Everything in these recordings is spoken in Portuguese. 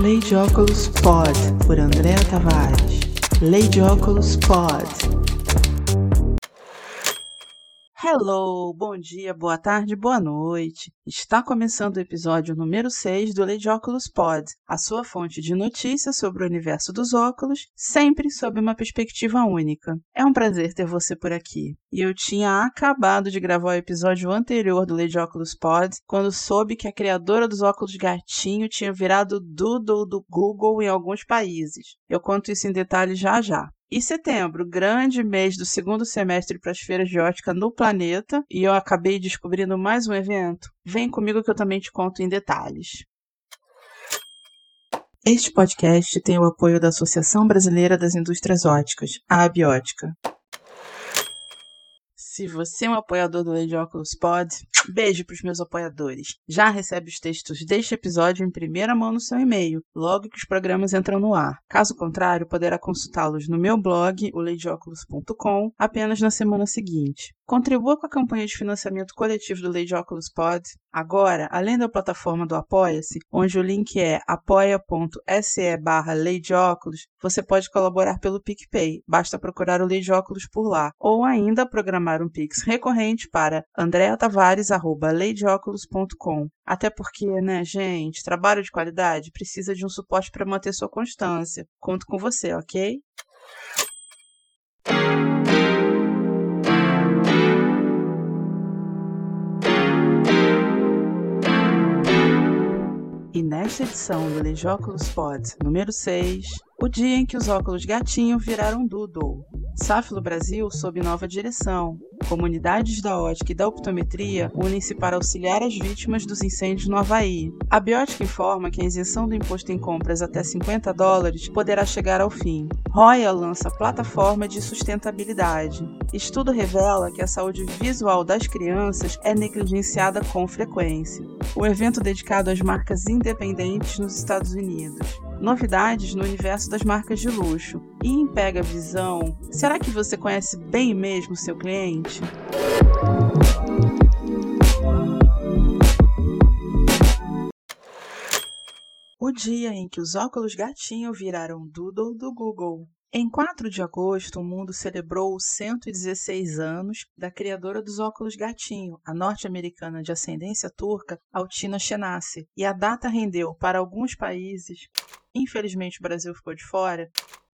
Lei de Óculos Pod, por Andréa Tavares. Lei de Óculos Pod. Hello, bom dia, boa tarde, boa noite. Está começando o episódio número 6 do de Óculos Pod, a sua fonte de notícias sobre o universo dos óculos, sempre sob uma perspectiva única. É um prazer ter você por aqui. E eu tinha acabado de gravar o episódio anterior do de Óculos Pod, quando soube que a criadora dos óculos gatinho tinha virado Doodle do Google em alguns países. Eu conto isso em detalhes já já. E setembro, grande mês do segundo semestre para as feiras de ótica no planeta, e eu acabei descobrindo mais um evento. Vem comigo que eu também te conto em detalhes. Este podcast tem o apoio da Associação Brasileira das Indústrias Óticas, a Abiótica. Se você é um apoiador do Lei de Pod, beijo para os meus apoiadores. Já recebe os textos deste episódio em primeira mão no seu e-mail, logo que os programas entram no ar. Caso contrário, poderá consultá-los no meu blog, o apenas na semana seguinte. Contribua com a campanha de financiamento coletivo do Lei de Óculos Pod. Agora, além da plataforma do Apoia-se, onde o link é apoia.se barra Lei de Óculos, você pode colaborar pelo PicPay. Basta procurar o Lei de Óculos por lá. Ou ainda programar um Pix recorrente para andreatavares.leideóculos.com. Até porque, né, gente, trabalho de qualidade precisa de um suporte para manter sua constância. Conto com você, ok? Nesta edição do Lejóculos Pod número 6, o dia em que os óculos gatinho viraram doodle. Sáfilo Brasil sob nova direção. Comunidades da ótica e da optometria unem-se para auxiliar as vítimas dos incêndios no Havaí. A Biótica informa que a isenção do imposto em compras até 50 dólares poderá chegar ao fim. Royal lança plataforma de sustentabilidade. Estudo revela que a saúde visual das crianças é negligenciada com frequência. O evento dedicado às marcas independentes nos Estados Unidos novidades no universo das marcas de luxo. E em Pega Visão, será que você conhece bem mesmo seu cliente? O dia em que os óculos gatinho viraram Doodle do Google. Em 4 de agosto, o mundo celebrou os 116 anos da criadora dos óculos gatinho, a norte-americana de ascendência turca, Altina Chenassi, e a data rendeu para alguns países, infelizmente o Brasil ficou de fora,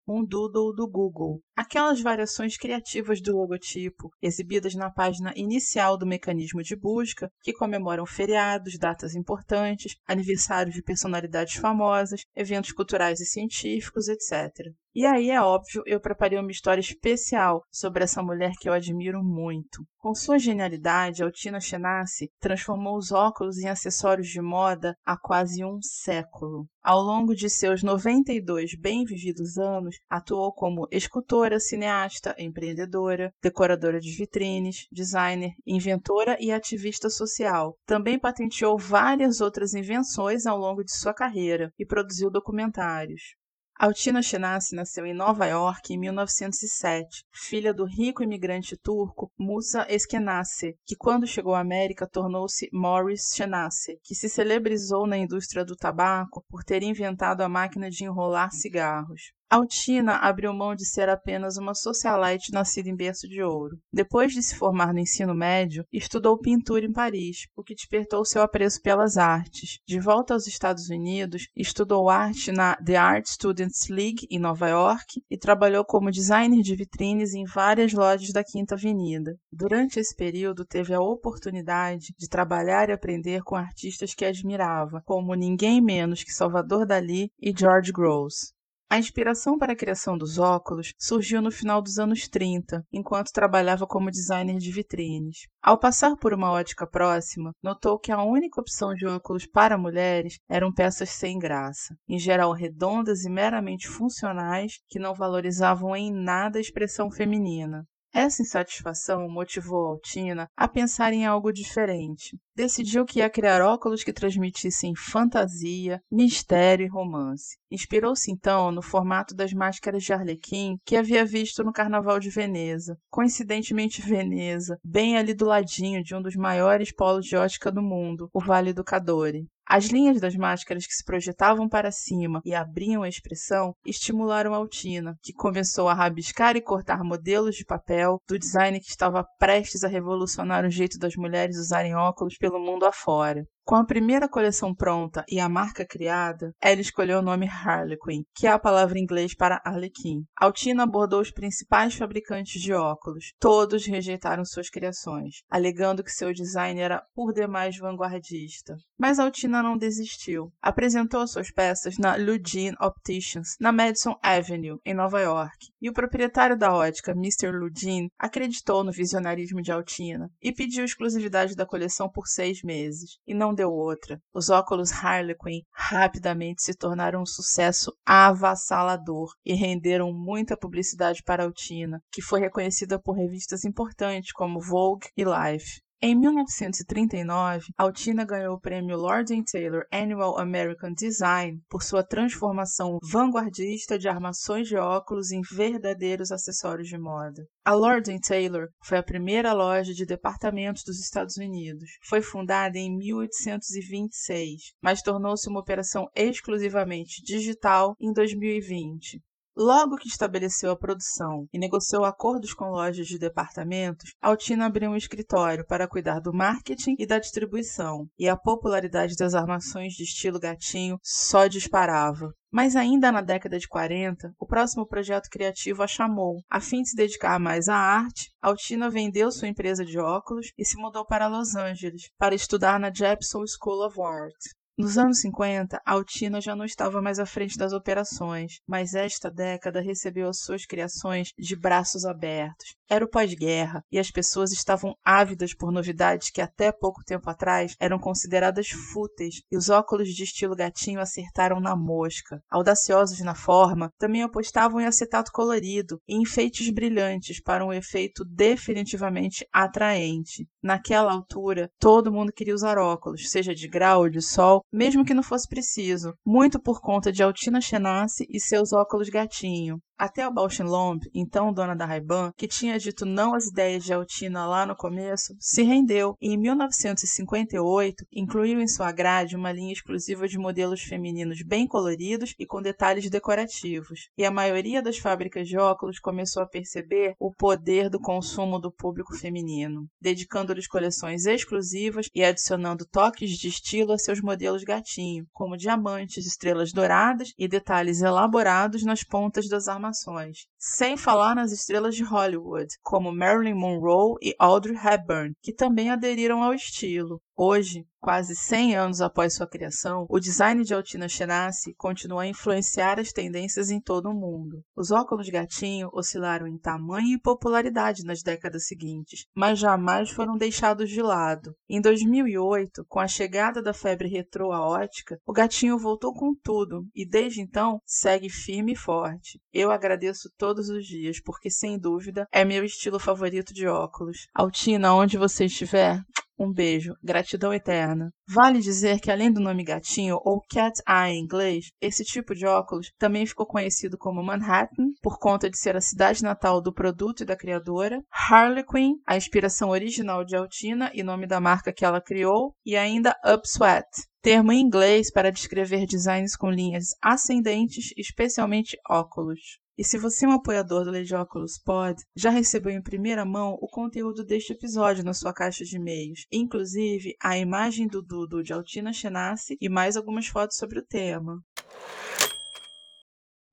um doodle do Google. Aquelas variações criativas do logotipo, exibidas na página inicial do mecanismo de busca, que comemoram feriados, datas importantes, aniversários de personalidades famosas, eventos culturais e científicos, etc. E aí, é óbvio, eu preparei uma história especial sobre essa mulher que eu admiro muito. Com sua genialidade, Altina Chenassi transformou os óculos em acessórios de moda há quase um século. Ao longo de seus 92 bem vividos anos, atuou como escultora, cineasta, empreendedora, decoradora de vitrines, designer, inventora e ativista social. Também patenteou várias outras invenções ao longo de sua carreira e produziu documentários. Altina Chenassi nasceu em Nova York em 1907, filha do rico imigrante turco Musa Eskenazi, que quando chegou à América tornou-se Morris Chenassi, que se celebrizou na indústria do tabaco por ter inventado a máquina de enrolar cigarros. Altina abriu mão de ser apenas uma socialite nascida em berço de ouro. Depois de se formar no ensino médio, estudou pintura em Paris, o que despertou seu apreço pelas artes. De volta aos Estados Unidos, estudou arte na The Art Students League, em Nova York, e trabalhou como designer de vitrines em várias lojas da Quinta Avenida. Durante esse período, teve a oportunidade de trabalhar e aprender com artistas que admirava, como ninguém menos que Salvador Dali e George Grosz. A inspiração para a criação dos óculos surgiu no final dos anos 30, enquanto trabalhava como designer de vitrines. Ao passar por uma ótica próxima, notou que a única opção de óculos para mulheres eram peças sem graça, em geral redondas e meramente funcionais, que não valorizavam em nada a expressão feminina. Essa insatisfação motivou Altina a pensar em algo diferente. Decidiu que ia criar óculos que transmitissem fantasia, mistério e romance. Inspirou-se então no formato das máscaras de Arlequim que havia visto no Carnaval de Veneza. Coincidentemente, Veneza, bem ali do ladinho de um dos maiores polos de ótica do mundo, o Vale do Cadore. As linhas das máscaras que se projetavam para cima e abriam a expressão estimularam Altina, que começou a rabiscar e cortar modelos de papel do design que estava prestes a revolucionar o jeito das mulheres usarem óculos pelo mundo afora. Com a primeira coleção pronta e a marca criada, ela escolheu o nome Harlequin, que é a palavra em inglês para Arlequim. Altina abordou os principais fabricantes de óculos. Todos rejeitaram suas criações, alegando que seu design era por demais vanguardista. Mas Altina não desistiu. Apresentou suas peças na Ludin Opticians, na Madison Avenue, em Nova York. E o proprietário da ótica, Mr. Ludin, acreditou no visionarismo de Altina e pediu exclusividade da coleção por seis meses. E não deu outra. Os óculos Harlequin rapidamente se tornaram um sucesso avassalador e renderam muita publicidade para Altina, que foi reconhecida por revistas importantes como Vogue e Life. Em 1939, Altina ganhou o prêmio Lord Taylor Annual American Design por sua transformação vanguardista de armações de óculos em verdadeiros acessórios de moda. A Lord Taylor foi a primeira loja de departamentos dos Estados Unidos. Foi fundada em 1826, mas tornou-se uma operação exclusivamente digital em 2020. Logo que estabeleceu a produção e negociou acordos com lojas de departamentos, Altina abriu um escritório para cuidar do marketing e da distribuição, e a popularidade das armações de estilo gatinho só disparava. Mas ainda na década de 40, o próximo projeto criativo a chamou. A fim de se dedicar mais à arte, Altina vendeu sua empresa de óculos e se mudou para Los Angeles para estudar na Jepson School of Art. Nos anos 50, a Altina já não estava mais à frente das operações, mas esta década recebeu as suas criações de braços abertos. Era o pós-guerra e as pessoas estavam ávidas por novidades que até pouco tempo atrás eram consideradas fúteis, e os óculos de estilo gatinho acertaram na mosca. Audaciosos na forma, também apostavam em acetato colorido e enfeites brilhantes para um efeito definitivamente atraente. Naquela altura, todo mundo queria usar óculos, seja de grau ou de sol, mesmo que não fosse preciso, muito por conta de Altina Chenasse e seus óculos gatinho. Até a Bauschenlomb, então dona da Ray-Ban, que tinha dito não às ideias de Altina lá no começo, se rendeu e em 1958 incluiu em sua grade uma linha exclusiva de modelos femininos bem coloridos e com detalhes decorativos. E a maioria das fábricas de óculos começou a perceber o poder do consumo do público feminino, dedicando-lhes coleções exclusivas e adicionando toques de estilo a seus modelos gatinho, como diamantes, estrelas douradas e detalhes elaborados nas pontas das armas informações, sem falar nas estrelas de Hollywood, como Marilyn Monroe e Audrey Hepburn, que também aderiram ao estilo. Hoje, quase 100 anos após sua criação, o design de Altina Chenassi continua a influenciar as tendências em todo o mundo. Os óculos gatinho oscilaram em tamanho e popularidade nas décadas seguintes, mas jamais foram deixados de lado. Em 2008, com a chegada da febre retrô à ótica, o gatinho voltou com tudo e desde então segue firme e forte. Eu agradeço todos os dias porque sem dúvida é meu estilo favorito de óculos. Altina, onde você estiver, um beijo, gratidão eterna. Vale dizer que, além do nome gatinho ou cat eye em inglês, esse tipo de óculos também ficou conhecido como Manhattan, por conta de ser a cidade natal do produto e da criadora, Harlequin, a inspiração original de Altina e nome da marca que ela criou, e ainda Upsweat, termo em inglês para descrever designs com linhas ascendentes, especialmente óculos. E se você é um apoiador do Lady Oculus Pod, já recebeu em primeira mão o conteúdo deste episódio na sua caixa de e-mails, inclusive a imagem do Dudu de Altina Chenassi e mais algumas fotos sobre o tema.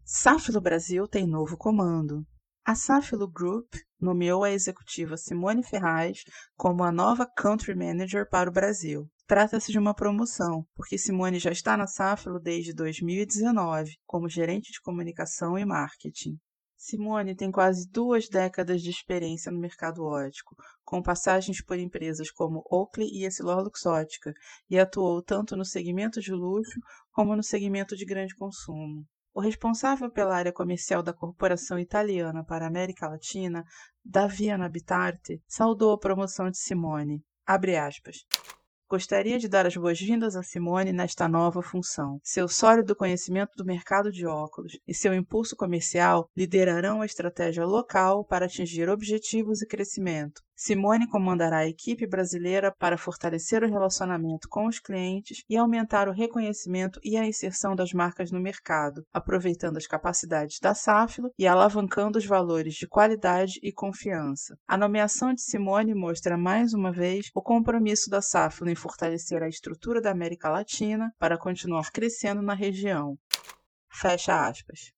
Safilo Brasil tem novo comando. A Safilo Group nomeou a executiva Simone Ferraz como a nova Country Manager para o Brasil. Trata-se de uma promoção, porque Simone já está na Safilo desde 2019, como gerente de comunicação e marketing. Simone tem quase duas décadas de experiência no mercado ótico, com passagens por empresas como Oakley e Essilor-Luxótica, e atuou tanto no segmento de luxo como no segmento de grande consumo. O responsável pela área comercial da corporação italiana para a América Latina, Daviana Bitarte, saudou a promoção de Simone. Abre aspas. Gostaria de dar as boas-vindas a Simone nesta nova função. Seu sólido conhecimento do mercado de óculos e seu impulso comercial liderarão a estratégia local para atingir objetivos e crescimento. Simone comandará a equipe brasileira para fortalecer o relacionamento com os clientes e aumentar o reconhecimento e a inserção das marcas no mercado, aproveitando as capacidades da Safilo e alavancando os valores de qualidade e confiança. A nomeação de Simone mostra mais uma vez o compromisso da Safilo em fortalecer a estrutura da América Latina para continuar crescendo na região. Fecha aspas.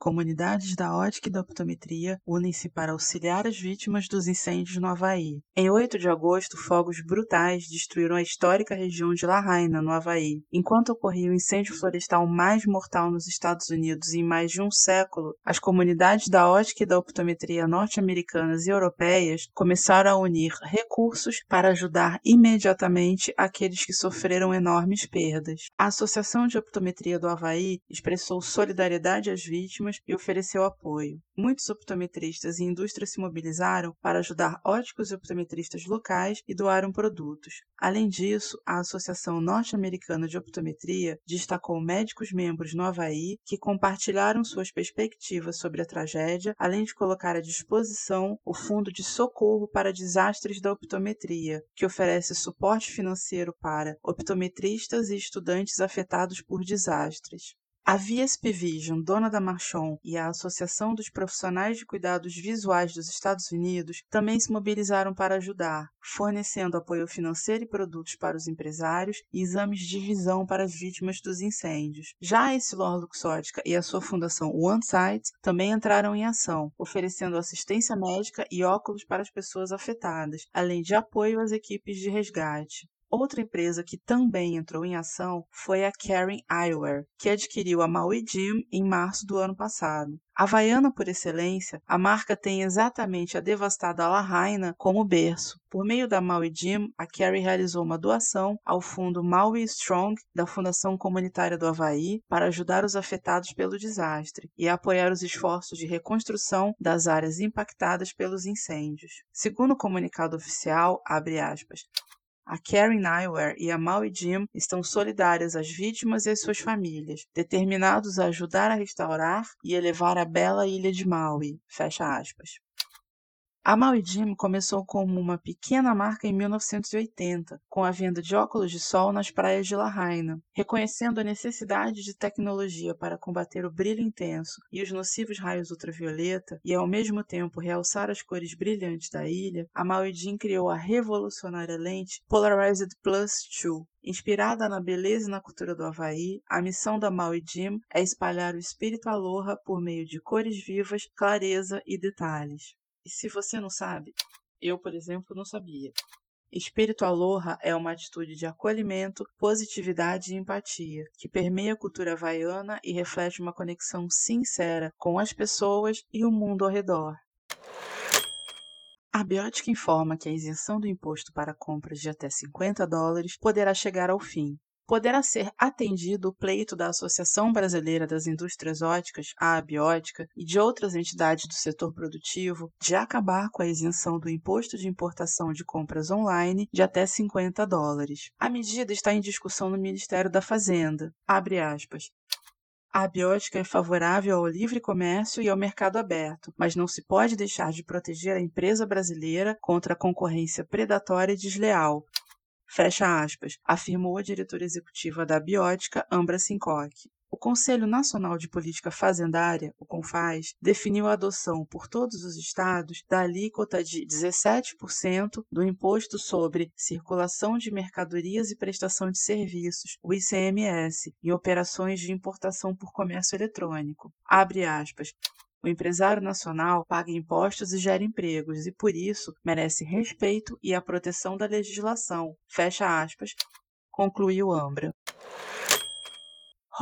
Comunidades da ótica e da optometria unem-se para auxiliar as vítimas dos incêndios no Havaí. Em 8 de agosto, fogos brutais destruíram a histórica região de Lahaina, no Havaí. Enquanto ocorria o incêndio florestal mais mortal nos Estados Unidos em mais de um século, as comunidades da ótica e da optometria norte-americanas e europeias começaram a unir recursos para ajudar imediatamente aqueles que sofreram enormes perdas. A Associação de Optometria do Havaí expressou solidariedade às vítimas e ofereceu apoio. Muitos optometristas e indústrias se mobilizaram para ajudar óticos e optometristas locais e doaram produtos. Além disso, a Associação Norte-Americana de Optometria destacou médicos membros no Havaí que compartilharam suas perspectivas sobre a tragédia, além de colocar à disposição o Fundo de Socorro para Desastres da Optometria, que oferece suporte financeiro para optometristas e estudantes afetados por desastres. A VSP Vision, dona da Marchon, e a Associação dos Profissionais de Cuidados Visuais dos Estados Unidos também se mobilizaram para ajudar, fornecendo apoio financeiro e produtos para os empresários e exames de visão para as vítimas dos incêndios. Já a Essilor Luxótica e a sua fundação OneSight também entraram em ação, oferecendo assistência médica e óculos para as pessoas afetadas, além de apoio às equipes de resgate. Outra empresa que também entrou em ação foi a Karen Eyewear, que adquiriu a Maui Jim em março do ano passado. Havaiana por excelência, a marca tem exatamente a devastada Lahaina como berço. Por meio da Maui Jim, a Carrie realizou uma doação ao fundo Maui Strong da Fundação Comunitária do Havaí para ajudar os afetados pelo desastre e apoiar os esforços de reconstrução das áreas impactadas pelos incêndios. Segundo o comunicado oficial, abre aspas, a Karen Eyewear e a Maui Jim estão solidárias às vítimas e às suas famílias, determinados a ajudar a restaurar e elevar a bela ilha de Maui. Fecha aspas. A Maui Jim começou como uma pequena marca em 1980, com a venda de óculos de sol nas praias de Lahaina. Reconhecendo a necessidade de tecnologia para combater o brilho intenso e os nocivos raios ultravioleta, e ao mesmo tempo realçar as cores brilhantes da ilha, a Maui Jim criou a revolucionária lente Polarized Plus 2, Inspirada na beleza e na cultura do Havaí, a missão da Maui Jim é espalhar o espírito aloha por meio de cores vivas, clareza e detalhes. E se você não sabe, eu, por exemplo, não sabia. Espírito Aloha é uma atitude de acolhimento, positividade e empatia, que permeia a cultura havaiana e reflete uma conexão sincera com as pessoas e o mundo ao redor. A Biótica informa que a isenção do imposto para compras de até 50 dólares poderá chegar ao fim, poderá ser atendido o pleito da Associação Brasileira das Indústrias Óticas, a Abiótica, e de outras entidades do setor produtivo de acabar com a isenção do imposto de importação de compras online de até 50 dólares. A medida está em discussão no Ministério da Fazenda. Abre aspas. A abiótica é favorável ao livre comércio e ao mercado aberto, mas não se pode deixar de proteger a empresa brasileira contra a concorrência predatória e desleal, Fecha aspas, afirmou a diretora executiva da Biótica, Ambra Sincock. O Conselho Nacional de Política Fazendária, o CONFAS, definiu a adoção por todos os estados da alíquota de 17% do Imposto sobre Circulação de Mercadorias e Prestação de Serviços, o ICMS, em operações de importação por comércio eletrônico. Abre aspas. O empresário nacional paga impostos e gera empregos e, por isso, merece respeito e a proteção da legislação. Fecha aspas, concluiu Ambra.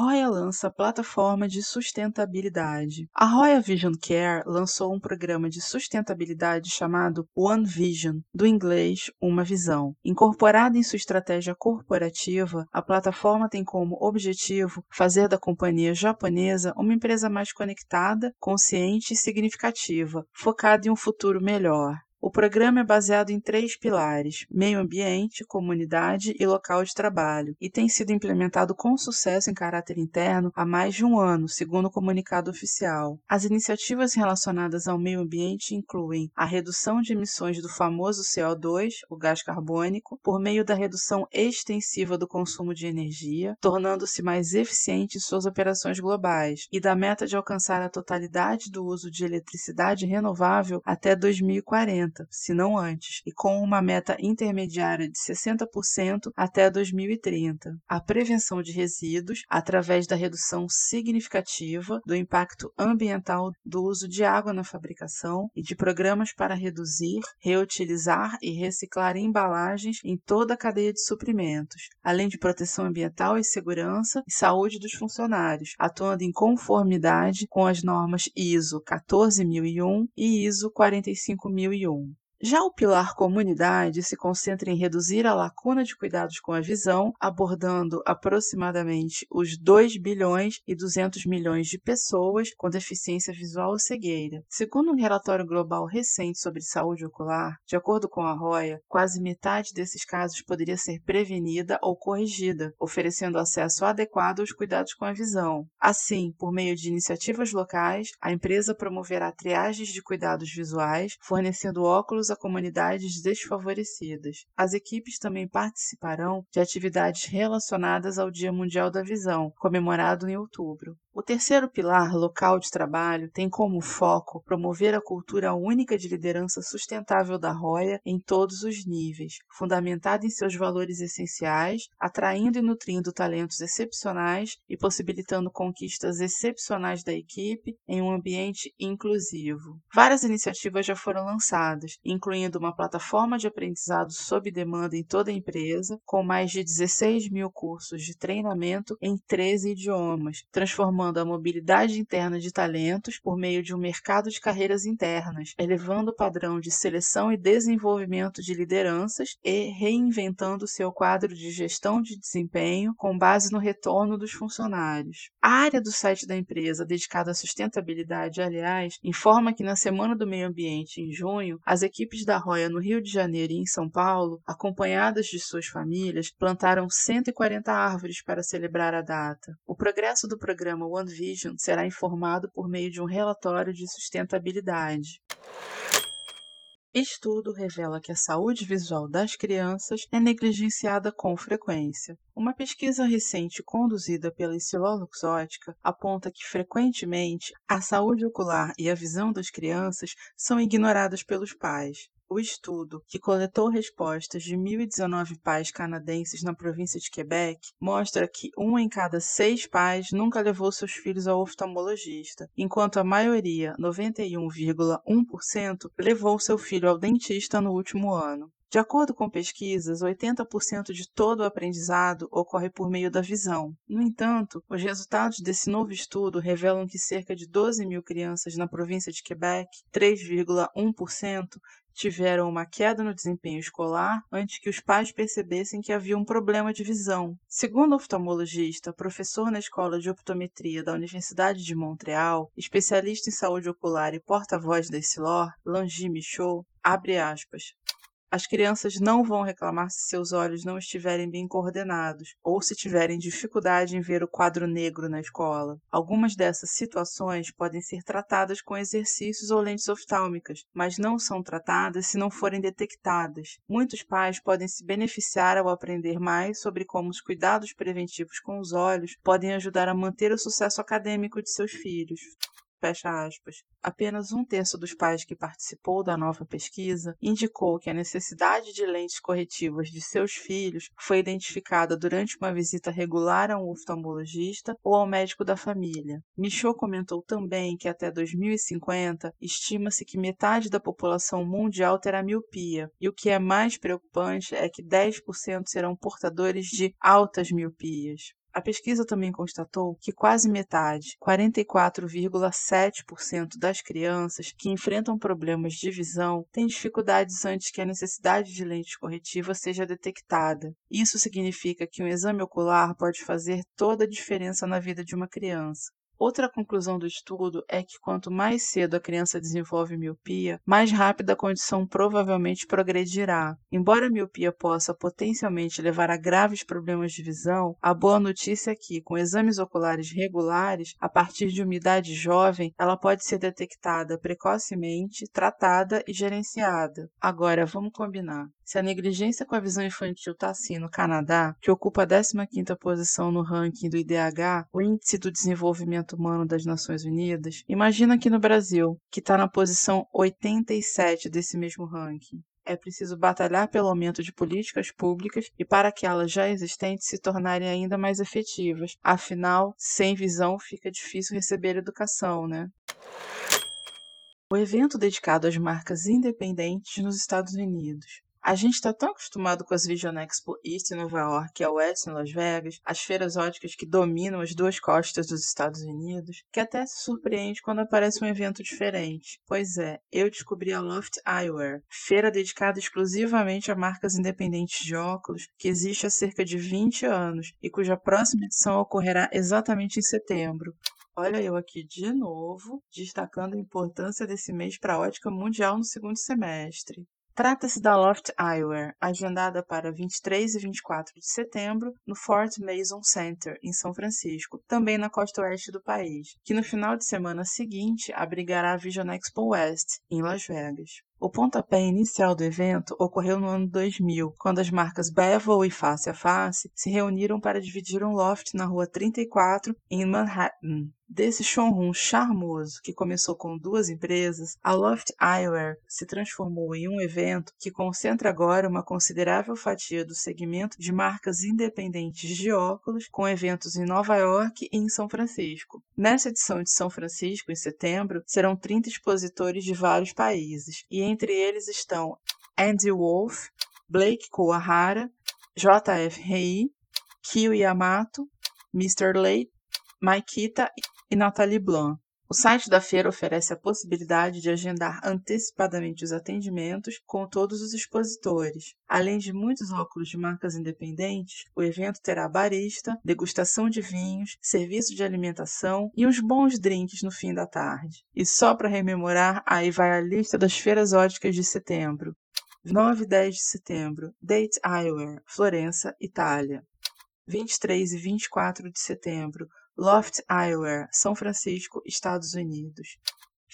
Roya lança plataforma de sustentabilidade. A Roya Vision Care lançou um programa de sustentabilidade chamado One Vision, do inglês Uma Visão. Incorporada em sua estratégia corporativa, a plataforma tem como objetivo fazer da companhia japonesa uma empresa mais conectada, consciente e significativa, focada em um futuro melhor. O programa é baseado em três pilares: meio ambiente, comunidade e local de trabalho, e tem sido implementado com sucesso em caráter interno há mais de um ano, segundo o comunicado oficial. As iniciativas relacionadas ao meio ambiente incluem a redução de emissões do famoso CO2, o gás carbônico, por meio da redução extensiva do consumo de energia, tornando-se mais eficiente em suas operações globais, e da meta de alcançar a totalidade do uso de eletricidade renovável até 2040, se não antes, e com uma meta intermediária de 60% até 2030. A prevenção de resíduos através da redução significativa do impacto ambiental do uso de água na fabricação e de programas para reduzir, reutilizar e reciclar embalagens em toda a cadeia de suprimentos, além de proteção ambiental e segurança e saúde dos funcionários, atuando em conformidade com as normas ISO 14001 e ISO 45001. Já o pilar comunidade se concentra em reduzir a lacuna de cuidados com a visão, abordando aproximadamente os 2 bilhões e 200 milhões de pessoas com deficiência visual ou cegueira. Segundo um relatório global recente sobre saúde ocular, de acordo com a Roya, quase metade desses casos poderia ser prevenida ou corrigida, oferecendo acesso adequado aos cuidados com a visão. Assim, por meio de iniciativas locais, a empresa promoverá triagens de cuidados visuais, fornecendo óculos a comunidades desfavorecidas. As equipes também participarão de atividades relacionadas ao Dia Mundial da Visão, comemorado em outubro. O terceiro pilar, local de trabalho, tem como foco promover a cultura única de liderança sustentável da Roya em todos os níveis, fundamentada em seus valores essenciais, atraindo e nutrindo talentos excepcionais e possibilitando conquistas excepcionais da equipe em um ambiente inclusivo. Várias iniciativas já foram lançadas, incluindo uma plataforma de aprendizado sob demanda em toda a empresa, com mais de 16 mil cursos de treinamento em 13 idiomas, transformando a mobilidade interna de talentos por meio de um mercado de carreiras internas, elevando o padrão de seleção e desenvolvimento de lideranças e reinventando seu quadro de gestão de desempenho com base no retorno dos funcionários. A área do site da empresa dedicada à sustentabilidade, aliás, informa que na Semana do Meio Ambiente, em junho, as equipes da Roya no Rio de Janeiro e em São Paulo, acompanhadas de suas famílias, plantaram 140 árvores para celebrar a data. O progresso do programa One Vision será informado por meio de um relatório de sustentabilidade. Estudo revela que a saúde visual das crianças é negligenciada com frequência. Uma pesquisa recente conduzida pela Estilolux Ótica aponta que frequentemente a saúde ocular e a visão das crianças são ignoradas pelos pais. O estudo, que coletou respostas de 1.019 pais canadenses na província de Quebec, mostra que um em cada seis pais nunca levou seus filhos ao oftalmologista, enquanto a maioria, 91,1%, levou seu filho ao dentista no último ano. De acordo com pesquisas, 80% de todo o aprendizado ocorre por meio da visão. No entanto, os resultados desse novo estudo revelam que cerca de 12 mil crianças na província de Quebec, 3,1%, tiveram uma queda no desempenho escolar antes que os pais percebessem que havia um problema de visão. Segundo o oftalmologista, professor na Escola de Optometria da Universidade de Montreal, especialista em saúde ocular e porta-voz da Essilor, Langi Michaud, abre aspas. As crianças não vão reclamar se seus olhos não estiverem bem coordenados ou se tiverem dificuldade em ver o quadro negro na escola. Algumas dessas situações podem ser tratadas com exercícios ou lentes oftálmicas, mas não são tratadas se não forem detectadas. Muitos pais podem se beneficiar ao aprender mais sobre como os cuidados preventivos com os olhos podem ajudar a manter o sucesso acadêmico de seus filhos. Fecha aspas. Apenas um terço dos pais que participou da nova pesquisa indicou que a necessidade de lentes corretivas de seus filhos foi identificada durante uma visita regular a um oftalmologista ou ao médico da família. Michaud comentou também que até 2050 estima-se que metade da população mundial terá miopia, e o que é mais preocupante é que 10% serão portadores de altas miopias. A pesquisa também constatou que quase metade, 44,7% das crianças que enfrentam problemas de visão têm dificuldades antes que a necessidade de lente corretiva seja detectada. Isso significa que um exame ocular pode fazer toda a diferença na vida de uma criança. Outra conclusão do estudo é que quanto mais cedo a criança desenvolve miopia, mais rápida a condição provavelmente progredirá. Embora a miopia possa potencialmente levar a graves problemas de visão, a boa notícia é que, com exames oculares regulares, a partir de uma idade jovem, ela pode ser detectada precocemente, tratada e gerenciada. Agora, vamos combinar. Se a negligência com a visão infantil está assim no Canadá, que ocupa a 15ª posição no ranking do IDH, o Índice do Desenvolvimento Humano das Nações Unidas, imagina aqui no Brasil, que está na posição 87 desse mesmo ranking é preciso batalhar pelo aumento de políticas públicas e para que elas já existentes se tornarem ainda mais efetivas. Afinal, sem visão fica difícil receber educação, né? O evento dedicado às marcas independentes nos Estados Unidos. A gente está tão acostumado com as Vision Expo East em Nova York e a West em Las Vegas, as feiras óticas que dominam as duas costas dos Estados Unidos, que até se surpreende quando aparece um evento diferente. Pois é, eu descobri a Loft Eyewear, feira dedicada exclusivamente a marcas independentes de óculos, que existe há cerca de 20 anos e cuja próxima edição ocorrerá exatamente em setembro. Olha eu aqui de novo, destacando a importância desse mês para a ótica mundial no segundo semestre. Trata-se da Loft Eyewear, agendada para 23 e 24 de setembro no Fort Mason Center, em São Francisco, também na costa oeste do país, que no final de semana seguinte abrigará a Vision Expo West, em Las Vegas. O pontapé inicial do evento ocorreu no ano 2000, quando as marcas Bevel e Face a Face se reuniram para dividir um loft na Rua 34, em Manhattan. Desse showroom charmoso que começou com duas empresas, a Loft Eyewear se transformou em um evento que concentra agora uma considerável fatia do segmento de marcas independentes de óculos, com eventos em Nova York e em São Francisco. Nessa edição de São Francisco, em setembro, serão 30 expositores de vários países, e entre eles estão Andy Wolf, Blake Kawahara, JF Rei, Kyo Yamato, Mr. Late, Maikita e Nathalie Blanc. O site da feira oferece a possibilidade de agendar antecipadamente os atendimentos com todos os expositores. Além de muitos óculos de marcas independentes, o evento terá barista, degustação de vinhos, serviço de alimentação e uns bons drinks no fim da tarde. E só para rememorar, aí vai a lista das feiras óticas de setembro. 9 e 10 de setembro, Date Eyewear, Florença, Itália. 23 e 24 de setembro, Loft Eyewear, São Francisco, Estados Unidos.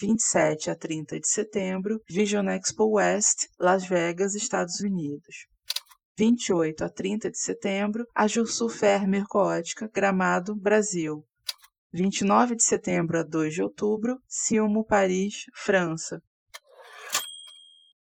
27 a 30 de setembro, Vision Expo West, Las Vegas, Estados Unidos. 28 a 30 de setembro, a Fer Mercoótica, Gramado, Brasil. 29 de setembro a 2 de outubro, Silmo, Paris, França.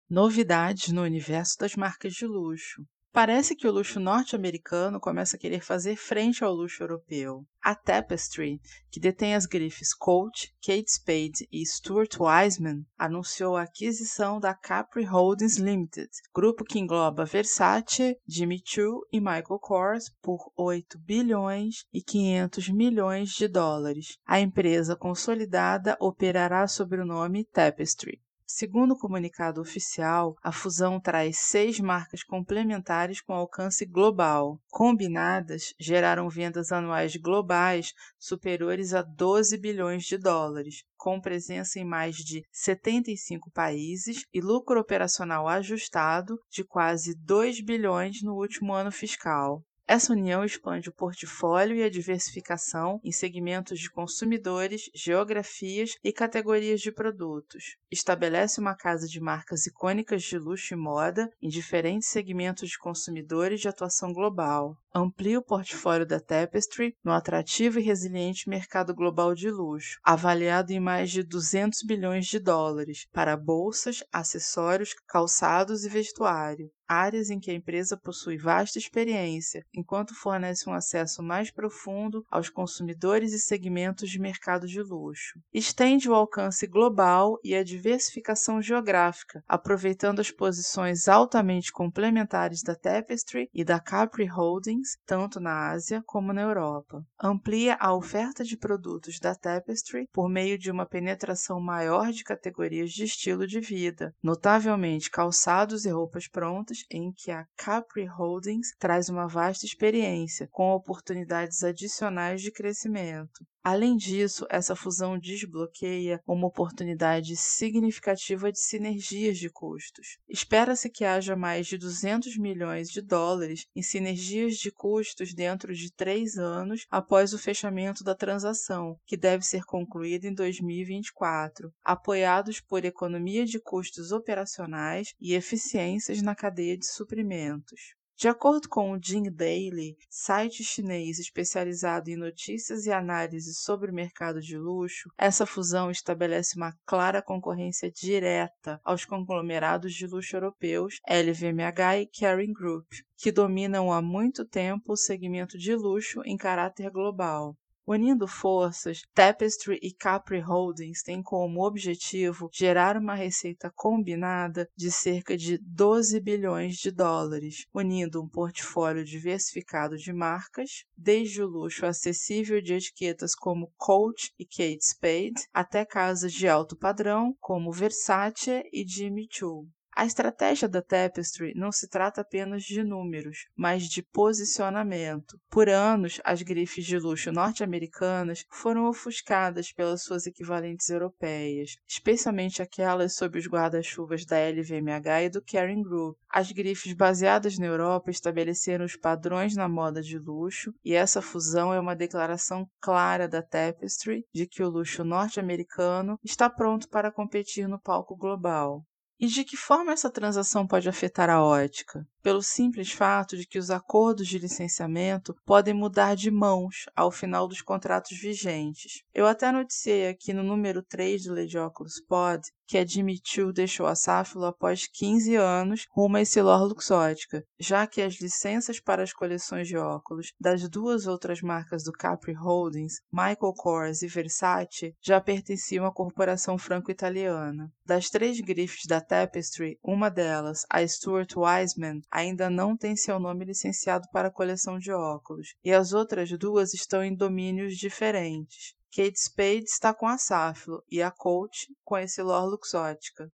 Novidades no universo das marcas de luxo. Parece que o luxo norte-americano começa a querer fazer frente ao luxo europeu. A Tapestry, que detém as grifes Coach, Kate Spade e Stuart Weitzman, anunciou a aquisição da Capri Holdings Limited, grupo que engloba Versace, Jimmy Choo e Michael Kors, por 8 bilhões e 500 milhões de dólares. A empresa consolidada operará sob o nome Tapestry. Segundo o comunicado oficial, a fusão traz seis marcas complementares com alcance global. Combinadas, geraram vendas anuais globais superiores a 12 bilhões de dólares, com presença em mais de 75 países e lucro operacional ajustado de quase 2 bilhões no último ano fiscal. Essa união expande o portfólio e a diversificação em segmentos de consumidores, geografias e categorias de produtos. Estabelece uma casa de marcas icônicas de luxo e moda em diferentes segmentos de consumidores de atuação global. Amplia o portfólio da Tapestry no atrativo e resiliente mercado global de luxo, avaliado em mais de 200 bilhões de dólares, para bolsas, acessórios, calçados e vestuário áreas em que a empresa possui vasta experiência, enquanto fornece um acesso mais profundo aos consumidores e segmentos de mercado de luxo. Estende o alcance global e a diversificação geográfica, aproveitando as posições altamente complementares da Tapestry e da Capri Holding Holdings, tanto na Ásia como na Europa. Amplia a oferta de produtos da Tapestry por meio de uma penetração maior de categorias de estilo de vida, notavelmente calçados e roupas prontas, em que a Capri Holdings traz uma vasta experiência, com oportunidades adicionais de crescimento. Além disso, essa fusão desbloqueia uma oportunidade significativa de sinergias de custos. Espera-se que haja mais de 200 milhões de dólares em sinergias de custos dentro de três anos após o fechamento da transação, que deve ser concluída em 2024, apoiados por economia de custos operacionais e eficiências na cadeia de suprimentos. De acordo com o Jing Daily, site chinês especializado em notícias e análises sobre o mercado de luxo, essa fusão estabelece uma clara concorrência direta aos conglomerados de luxo europeus LVMH e Kering Group, que dominam há muito tempo o segmento de luxo em caráter global. Unindo forças, Tapestry e Capri Holdings têm como objetivo gerar uma receita combinada de cerca de 12 bilhões de dólares, unindo um portfólio diversificado de marcas, desde o luxo acessível de etiquetas como Coach e Kate Spade, até casas de alto padrão como Versace e Jimmy Choo. A estratégia da Tapestry não se trata apenas de números, mas de posicionamento. Por anos, as grifes de luxo norte-americanas foram ofuscadas pelas suas equivalentes europeias, especialmente aquelas sob os guarda-chuvas da LVMH e do Kering Group. As grifes baseadas na Europa estabeleceram os padrões na moda de luxo, e essa fusão é uma declaração clara da Tapestry de que o luxo norte-americano está pronto para competir no palco global. E de que forma essa transação pode afetar a ótica? Pelo simples fato de que os acordos de licenciamento podem mudar de mãos ao final dos contratos vigentes. Eu até noticiei aqui no número 3 do Lei de Óculos Pod que a Jimmy Choo deixou a Safilo após 15 anos rumo a Essilor Luxótica, já que as licenças para as coleções de óculos das duas outras marcas do Capri Holdings, Michael Kors e Versace, já pertenciam à corporação franco-italiana. Das três grifes da Tapestry, uma delas, a Stuart Weitzman, ainda não tem seu nome licenciado para a coleção de óculos, e as outras duas estão em domínios diferentes. Kate Spade está com a Safilo e a Coach com a Essilor Luxótica.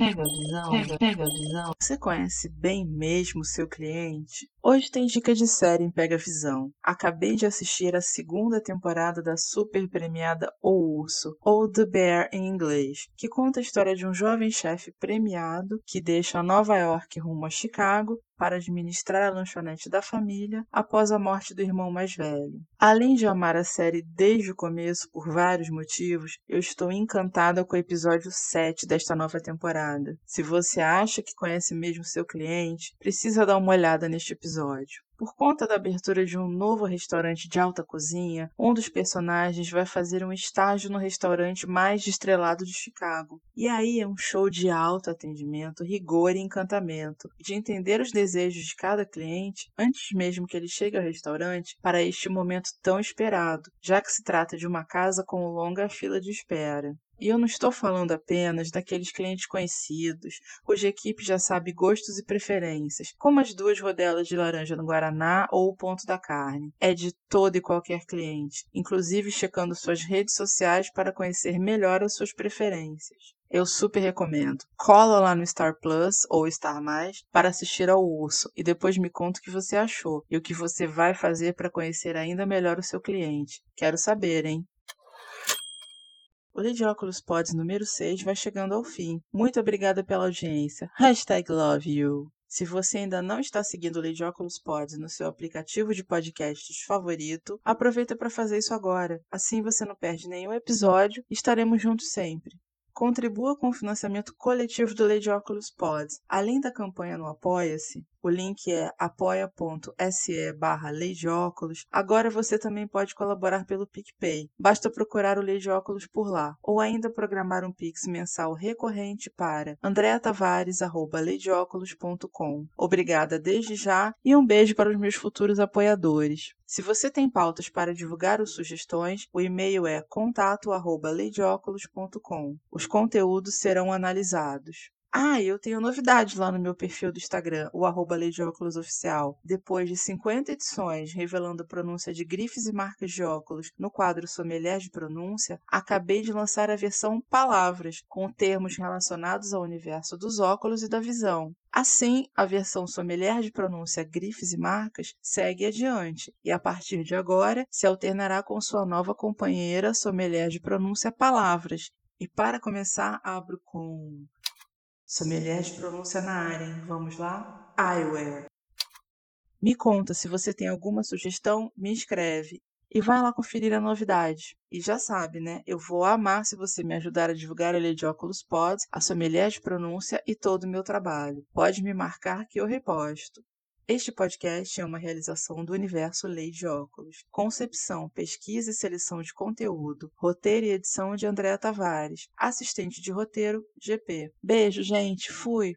Pega a visão, pega, pega a visão. Você conhece bem mesmo o seu cliente? Hoje tem dica de série em Pega Visão. Acabei de assistir a segunda temporada da super premiada O Urso, ou The Bear em inglês, que conta a história de um jovem chefe premiado que deixa Nova York rumo a Chicago para administrar a lanchonete da família após a morte do irmão mais velho. Além de amar a série desde o começo por vários motivos, eu estou encantada com o episódio 7 desta nova temporada. Se você acha que conhece mesmo seu cliente, precisa dar uma olhada neste episódio. Por conta da abertura de um novo restaurante de alta cozinha, um dos personagens vai fazer um estágio no restaurante mais estrelado de Chicago. E aí é um show de alto atendimento, rigor e encantamento, de entender os desejos de cada cliente antes mesmo que ele chegue ao restaurante para este momento tão esperado, já que se trata de uma casa com longa fila de espera. E eu não estou falando apenas daqueles clientes conhecidos, cuja equipe já sabe gostos e preferências, como as duas rodelas de laranja no Guaraná ou o ponto da carne. É de todo e qualquer cliente, inclusive checando suas redes sociais para conhecer melhor as suas preferências. Eu super recomendo. Cola lá no Star Plus ou Star Mais para assistir ao Urso e depois me conta o que você achou e o que você vai fazer para conhecer ainda melhor o seu cliente. Quero saber, hein? O Lei de Óculos Pods número 6 vai chegando ao fim. Muito obrigada pela audiência. Hashtag love you. Se você ainda não está seguindo o Lei de Óculos Pods no seu aplicativo de podcasts favorito, aproveita para fazer isso agora. Assim você não perde nenhum episódio e estaremos juntos sempre. Contribua com o financiamento coletivo do Lei de Óculos Pods. Além da campanha no Apoia-se, o link é apoia.se barra Óculos. Agora você também pode colaborar pelo PicPay. Basta procurar o Lei de Óculos por lá. Ou ainda programar um Pix mensal recorrente para andreatavares.leideóculos.com. Obrigada desde já e um beijo para os meus futuros apoiadores. Se você tem pautas para divulgar ou sugestões, o e-mail é contato@leideóculos.com. Os conteúdos serão analisados. Ah, eu tenho novidades lá no meu perfil do Instagram, o arroba de Óculos Oficial. Depois de 50 edições revelando a pronúncia de grifes e marcas de óculos no quadro Sommelier de Pronúncia, acabei de lançar a versão Palavras, com termos relacionados ao universo dos óculos e da visão. Assim, a versão sommelier de pronúncia grifes e marcas segue adiante e, a partir de agora, se alternará com sua nova companheira sommelier de pronúncia palavras. E para começar, abro com Sommelier de pronúncia na área, hein? Vamos lá? Eyewear. Me conta se você tem alguma sugestão, me escreve. E vai lá conferir a novidade. E já sabe, né? Eu vou amar se você me ajudar a divulgar a Lei de Óculos Pods, a sommelier de pronúncia e todo o meu trabalho. Pode me marcar que eu reposto. Este podcast é uma realização do Universo Lei de Óculos. Concepção, pesquisa e seleção de conteúdo. Roteiro e edição de Andréa Tavares. Assistente de roteiro, GP. Beijo, gente. Fui.